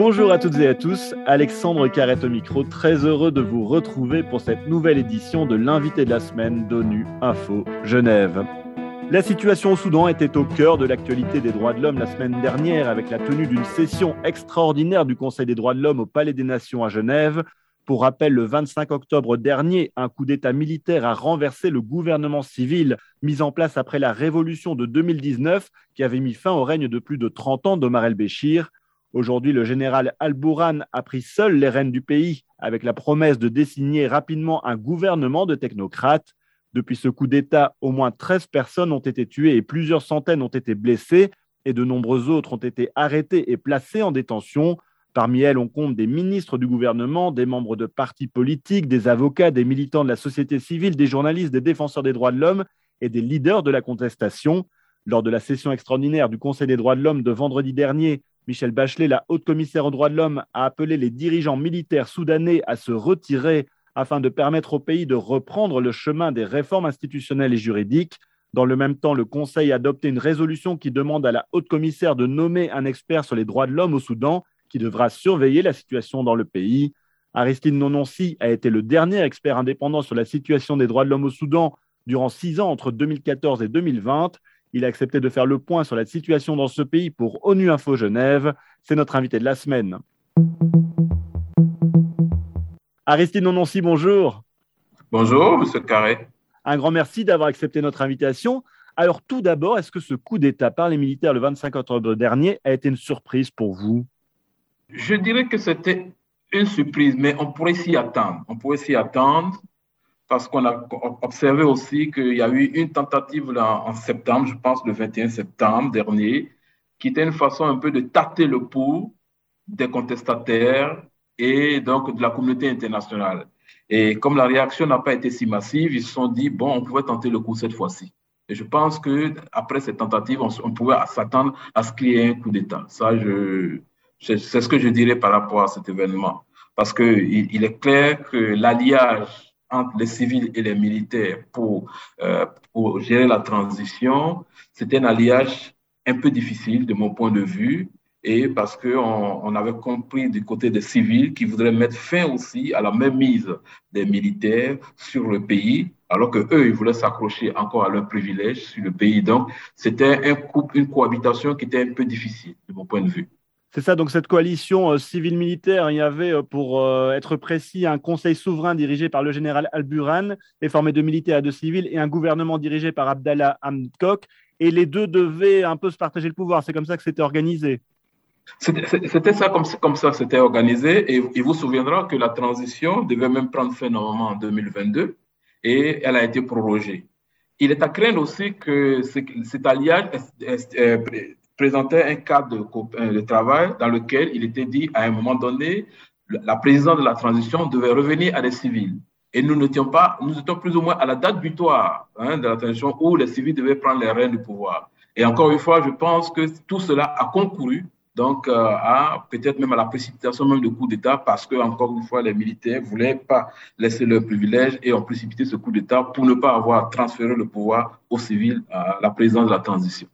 Bonjour à toutes et à tous, Alexandre Carrette au micro, très heureux de vous retrouver pour cette nouvelle édition de l'invité de la semaine d'ONU Info Genève. La situation au Soudan était au cœur de l'actualité des droits de l'homme la semaine dernière avec la tenue d'une session extraordinaire du Conseil des droits de l'homme au Palais des Nations à Genève. Pour rappel, le 25 octobre dernier, un coup d'État militaire a renversé le gouvernement civil mis en place après la révolution de 2019 qui avait mis fin au règne de plus de 30 ans d'Omar el-Béchir. Aujourd'hui, le général Al-Bourhan a pris seul les rênes du pays avec la promesse de désigner rapidement un gouvernement de technocrates. Depuis ce coup d'État, au moins 13 personnes ont été tuées et plusieurs centaines ont été blessées et de nombreux autres ont été arrêtés et placés en détention. Parmi elles, on compte des ministres du gouvernement, des membres de partis politiques, des avocats, des militants de la société civile, des journalistes, des défenseurs des droits de l'homme et des leaders de la contestation. Lors de la session extraordinaire du Conseil des droits de l'homme de vendredi dernier, Michel Bachelet, la haute commissaire aux droits de l'homme, a appelé les dirigeants militaires soudanais à se retirer afin de permettre au pays de reprendre le chemin des réformes institutionnelles et juridiques. Dans le même temps, le Conseil a adopté une résolution qui demande à la haute commissaire de nommer un expert sur les droits de l'homme au Soudan qui devra surveiller la situation dans le pays. Aristide Nononsi a été le dernier expert indépendant sur la situation des droits de l'homme au Soudan durant six ans entre 2014 et 2020. Il a accepté de faire le point sur la situation dans ce pays pour ONU Info Genève. C'est notre invité de la semaine. Aristide Nononsi, bonjour. Bonjour, monsieur Carré. Un grand merci d'avoir accepté notre invitation. Alors, tout d'abord, est-ce que ce coup d'État par les militaires le 25 octobre dernier a été une surprise pour vous? Je dirais que c'était une surprise, mais on pourrait s'y attendre. On pourrait s'y attendre parce qu'on a observé aussi qu'il y a eu une tentative là, en septembre, je pense le 21 septembre dernier, qui était une façon un peu de tâter le pouls des contestataires et donc de la communauté internationale. Et comme la réaction n'a pas été si massive, ils se sont dit, bon, on pouvait tenter le coup cette fois-ci. Et je pense que après cette tentative, on, pouvait s'attendre à ce qu'il y ait un coup d'État. Ça, c'est ce que je dirais par rapport à cet événement. Parce qu'il il est clair que l'alliage entre les civils et les militaires pour, euh, pour gérer la transition, c'était un alliage un peu difficile de mon point de vue, et parce qu'on on avait compris du côté des civils qu'ils voudraient mettre fin aussi à la même mise des militaires sur le pays, alors que eux ils voulaient s'accrocher encore à leurs privilèges sur le pays. Donc, c'était un couple, une cohabitation qui était un peu difficile de mon point de vue. C'est ça, donc cette coalition euh, civile-militaire, il y avait, euh, pour euh, être précis, un conseil souverain dirigé par le général Al-Burhan, et formé de militaires et de civils, et un gouvernement dirigé par Abdallah Hamdok, et les deux devaient un peu se partager le pouvoir. C'est comme ça que c'était organisé. C'était ça comme, comme ça c'était organisé, et il vous souviendra que la transition devait même prendre fin normalement en 2022, et elle a été prorogée. Il est à craindre aussi que cet alliage présentait un cadre de, de, travail dans lequel il était dit à un moment donné, la présidence de la transition devait revenir à des civils. Et nous n'étions pas, nous étions plus ou moins à la date butoir hein, de la transition où les civils devaient prendre les rênes du pouvoir. Et encore une fois, je pense que tout cela a concouru donc euh, à peut-être même à la précipitation même du coup d'État parce que encore une fois les militaires voulaient pas laisser leur privilège et ont précipité ce coup d'État pour ne pas avoir transféré le pouvoir aux civils à la présidence de la transition.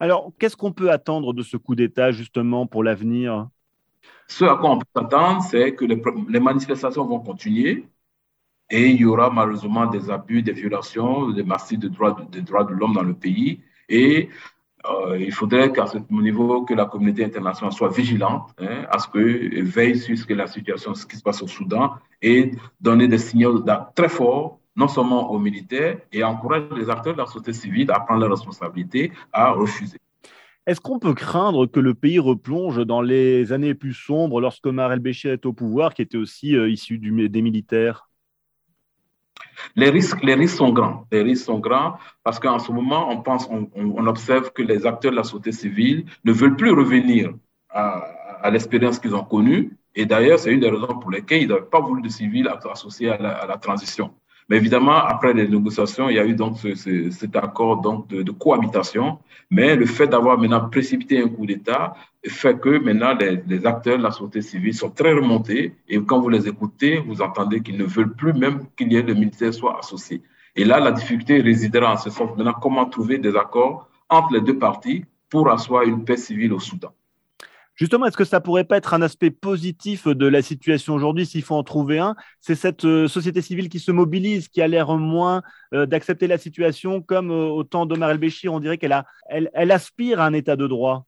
Alors, qu'est-ce qu'on peut attendre de ce coup d'État justement pour l'avenir? Ce à quoi on peut s'attendre, c'est que les, manifestations vont continuer et il y aura malheureusement des abus, des violations, des massifs de droits de, droits de l'homme dans le pays. Et euh, il faudrait qu'à ce niveau, que la communauté internationale soit vigilante hein, à ce que veille sur ce que la situation, ce qui se passe au Soudan et donner des signaux très forts non seulement aux militaires, et encourage les acteurs de la société civile à prendre leurs responsabilités, à refuser. Est-ce qu'on peut craindre que le pays replonge dans les années plus sombres lorsque Omar el-Béchir est au pouvoir, qui était aussi euh, issu du, des militaires? Les risques, les risques sont grands. Les risques sont grands parce qu'en ce moment, on pense, on, on, observe que les acteurs de la société civile ne veulent plus revenir à, à l'expérience qu'ils ont connue. Et d'ailleurs, c'est une des raisons pour lesquelles ils n'avaient pas voulu de civils associés à la, à la transition. Mais évidemment, après les négociations, il y a eu donc cet accord de, cohabitation. Mais le fait d'avoir maintenant précipité un coup d'État fait que maintenant les, acteurs de la société civile sont très remontés. Et quand vous les écoutez, vous entendez qu'ils ne veulent plus même qu'il y ait des militaires soient associés. Et là, la difficulté résidera en ce sens maintenant comment trouver des accords entre les deux parties pour asseoir une paix civile au Soudan? Justement, est-ce que ça pourrait pas être un aspect positif de la situation aujourd'hui, s'il faut en trouver un? C'est cette euh, société civile qui se mobilise, qui a l'air moins euh, d'accepter la situation, comme euh, au temps d'Omar El-Béchir, on dirait qu'elle elle aspire à un état de droit.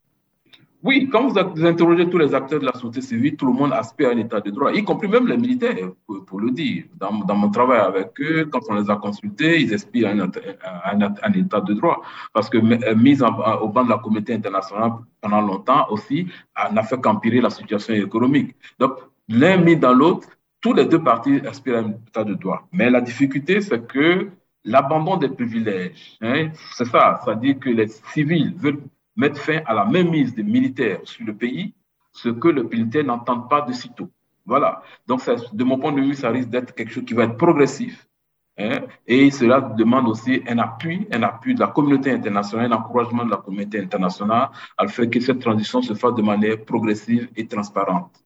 Oui, quand vous, interrogez tous les acteurs de la société civile, tout le monde aspire à un état de droit, y compris même les militaires, pour, le dire. Dans, mon travail avec eux, quand on les a consultés, ils aspirent à un, état de droit. Parce que euh, mise au banc de la communauté internationale pendant longtemps aussi n'a fait qu'empirer la situation économique. Donc, l'un mis dans l'autre, tous les deux parties aspirent à un état de droit. Mais la difficulté, c'est que l'abandon des privilèges, hein, c'est ça, ça dit que les civils veulent mettre fin à la mainmise des militaires sur le pays, ce que le militaire n'entend pas de sitôt. Voilà. Donc, de mon point de vue, ça risque d'être quelque chose qui va être progressif. Hein, et cela demande aussi un appui, un appui de la communauté internationale, un encouragement de la communauté internationale à faire que cette transition se fasse de manière progressive et transparente.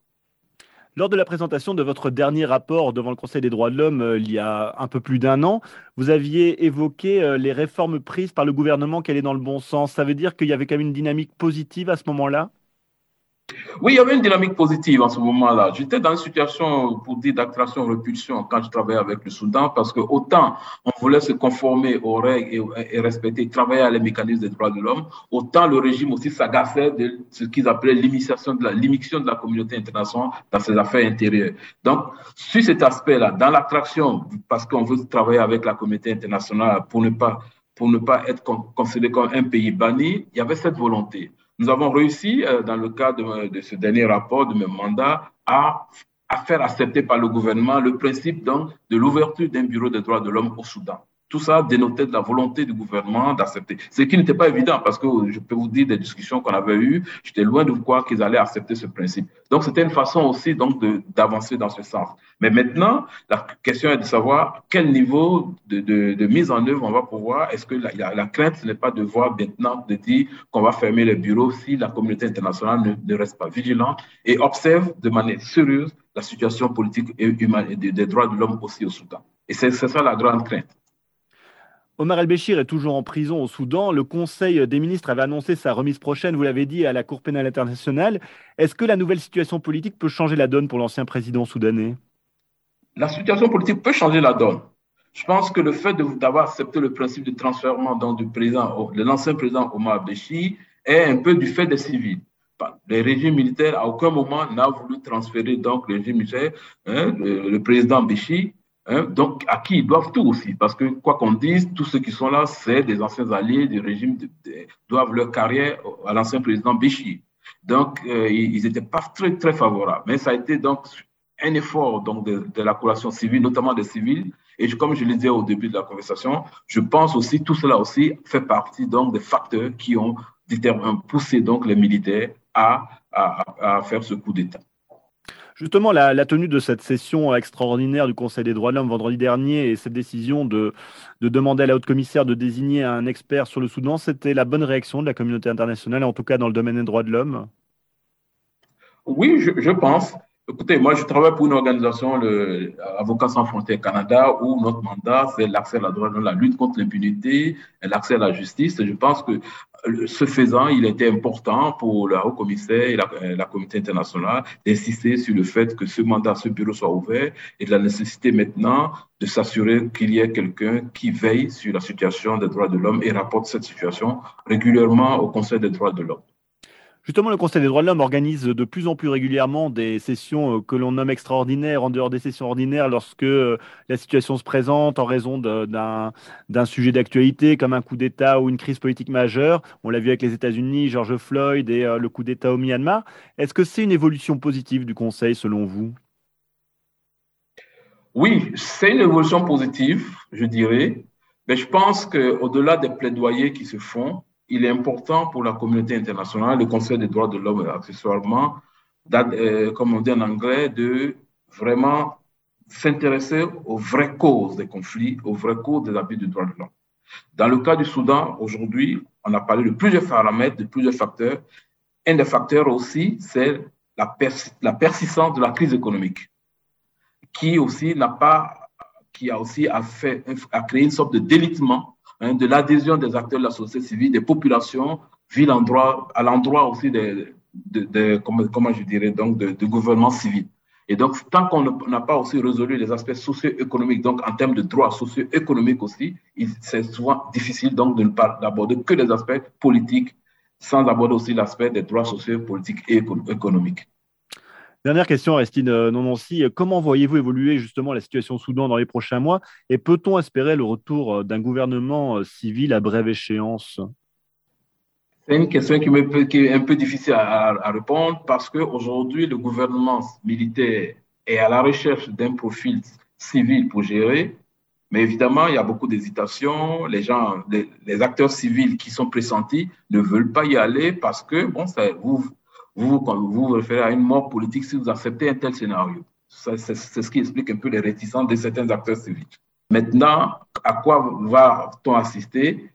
Lors de la présentation de votre dernier rapport devant le Conseil des droits de l'homme euh, il y a un peu plus d'un an, vous aviez évoqué euh, les réformes prises par le gouvernement qui allaient dans le bon sens. Ça veut dire qu'il y avait quand même une dynamique positive à ce moment-là? Oui, il y avait une dynamique positive en ce moment-là. J'étais dans une situation, pour dire, d'attraction-repulsion quand je travaillais avec le Soudan, parce que autant on voulait se conformer aux règles et, respecter, travailler à les mécanismes des droits de l'homme, autant le régime aussi s'agaçait de ce qu'ils appelaient la, de la communauté internationale dans ses affaires intérieures. Donc, sur cet aspect-là, dans l'attraction, parce qu'on veut travailler avec la communauté internationale pour ne pas, pour ne pas être considéré comme un pays banni, il y avait cette volonté. Nous avons réussi, euh, dans le cadre de, ce dernier rapport de mes mandats, à, à, faire accepter par le gouvernement le principe donc, de l'ouverture d'un bureau des droits de l'homme au Soudan. Tout ça dénotait de la volonté du gouvernement d'accepter. Ce qui n'était pas évident parce que je peux vous dire des discussions qu'on avait eues, j'étais loin de croire qu'ils allaient accepter ce principe. Donc c'était une façon aussi donc d'avancer dans ce sens. Mais maintenant, la question est de savoir quel niveau de, de, mise en œuvre on va pouvoir. Est-ce que la, la, crainte n'est pas de voir maintenant de dire qu'on va fermer les bureaux si la communauté internationale ne, ne reste pas vigilante et observe de manière sérieuse la situation politique et humaine et des droits de l'homme aussi au Soudan. Et c'est ça la grande crainte. Omar el-Béchir est toujours en prison au Soudan. Le Conseil des ministres avait annoncé sa remise prochaine, vous l'avez dit, à la Cour pénale internationale. Est-ce que la nouvelle situation politique peut changer la donne pour l'ancien président soudanais? La situation politique peut changer la donne. Je pense que le fait d'avoir accepté le principe de transfert du de l'ancien président Omar el-Béchir est un peu du fait des civils. Le régime militaire, à aucun moment, n'a voulu transférer le régime militaire, hein, le, président Béchir, Hein, donc, à qui ils doivent tout aussi, parce que quoi qu'on dise, tous ceux qui sont là, c'est des anciens alliés du régime, doivent leur carrière à l'ancien président Béchi. Donc, euh, ils n'étaient pas très, très favorables. Mais ça a été donc un effort donc, de, la coalition civile, notamment des civils. Et comme je le disais au début de la conversation, je pense aussi, tout cela aussi fait partie donc des facteurs qui ont poussé donc les militaires à, à faire ce coup d'État. Justement, la, tenue de cette session extraordinaire du Conseil des droits de l'homme vendredi dernier et cette décision de, demander à la haute commissaire de désigner un expert sur le Soudan, c'était la bonne réaction de la communauté internationale, en tout cas dans le domaine des droits de l'homme? Oui, je, pense. Écoutez, moi, je travaille pour une organisation, le Avocats sans frontières Canada, où notre mandat, c'est l'accès à la droit, la lutte contre l'impunité l'accès à la justice. Je pense que ce faisant, il était important pour le haut-commissaire et la, communauté internationale d'insister sur le fait que ce mandat, ce bureau soit ouvert et de la nécessité maintenant de s'assurer qu'il y ait quelqu'un qui veille sur la situation des droits de l'homme et rapporte cette situation régulièrement au Conseil des droits de l'homme. Justement, le Conseil des droits de l'homme organise de plus en plus régulièrement des sessions euh, que l'on nomme extraordinaires en dehors des sessions ordinaires lorsque euh, la situation se présente en raison d'un sujet d'actualité comme un coup d'État ou une crise politique majeure. On l'a vu avec les États-Unis, George Floyd et euh, le coup d'État au Myanmar. Est-ce que c'est une évolution positive du Conseil selon vous? Oui, c'est une évolution positive, je dirais. Mais je pense qu'au-delà des plaidoyers qui se font, il est important pour la communauté internationale, le Conseil des droits de l'homme accessoirement, euh, comme on dit en anglais, de vraiment s'intéresser aux vraies causes des conflits, aux vraies causes des abus de droits de l'homme. Dans le cas du Soudan, aujourd'hui, on a parlé de plusieurs paramètres, de plusieurs facteurs. Un des facteurs aussi, c'est la, persistance de la crise économique, qui aussi n'a pas, qui a aussi fait, a créé une sorte de délitement Hein, de l'adhésion des acteurs de la société civile, des populations, ville à l'endroit aussi des, de, comment, je dirais, donc de, de gouvernement civil. Et donc, tant qu'on n'a pas aussi résolu les aspects socio-économiques, donc en termes de droits socio-économiques aussi, c'est souvent difficile donc de ne pas aborder que les aspects politiques sans aborder aussi l'aspect des droits sociaux, politiques et économiques. Dernière question, Aristide euh, Nononci. Comment voyez-vous évoluer justement la situation au Soudan dans les prochains mois et peut-on espérer le retour euh, d'un gouvernement euh, civil à brève échéance? C'est une question qui, est un peu difficile à, répondre parce qu'aujourd'hui, le gouvernement militaire est à la recherche d'un profil civil pour gérer. Mais évidemment, il y a beaucoup d'hésitation. Les gens, les, acteurs civils qui sont pressentis ne veulent pas y aller parce que, bon, ça, vous, vous, vous référez à une mort politique si vous acceptez un tel scénario. C'est ce qui explique un peu les réticences de certains acteurs civils. Maintenant, à quoi va-t-on assister?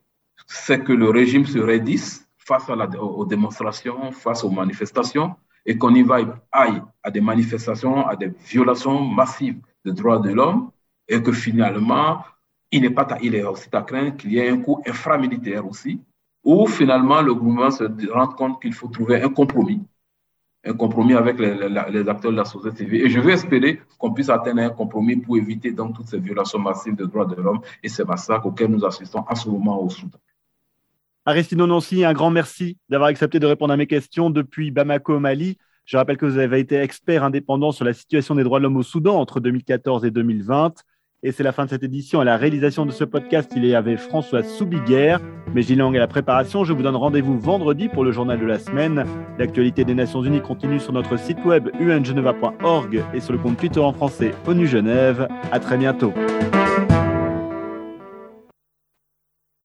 C'est que le régime se raidisse face aux démonstrations, face aux manifestations, et qu'on y va, aille à des manifestations, à des violations massives des droits de l'homme, et que finalement, il, n'est pas, est aussi à craindre qu'il y ait un coup inframilitaire aussi, où finalement le gouvernement se rend compte qu'il faut trouver un compromis un compromis avec les, acteurs de la société civile. Et je veux espérer qu'on puisse atteindre un compromis pour éviter donc toutes ces violations massives des droits de l'homme et ces massacres auxquels nous assistons en ce moment au Soudan. Aristide Nononci, un grand merci d'avoir accepté de répondre à mes questions depuis Bamako, Mali. Je rappelle que vous avez été expert indépendant sur la situation des droits de l'homme au Soudan entre 2014 et 2020. Et c'est la fin de cette édition. À la réalisation de ce podcast, il y avait François Soubiguerre. Mais Gilang à la préparation. Je vous donne rendez-vous vendredi pour le journal de la semaine. L'actualité des Nations Unies continue sur notre site web ungeneva.org et sur le compte Twitter en français ONU Genève. À très bientôt.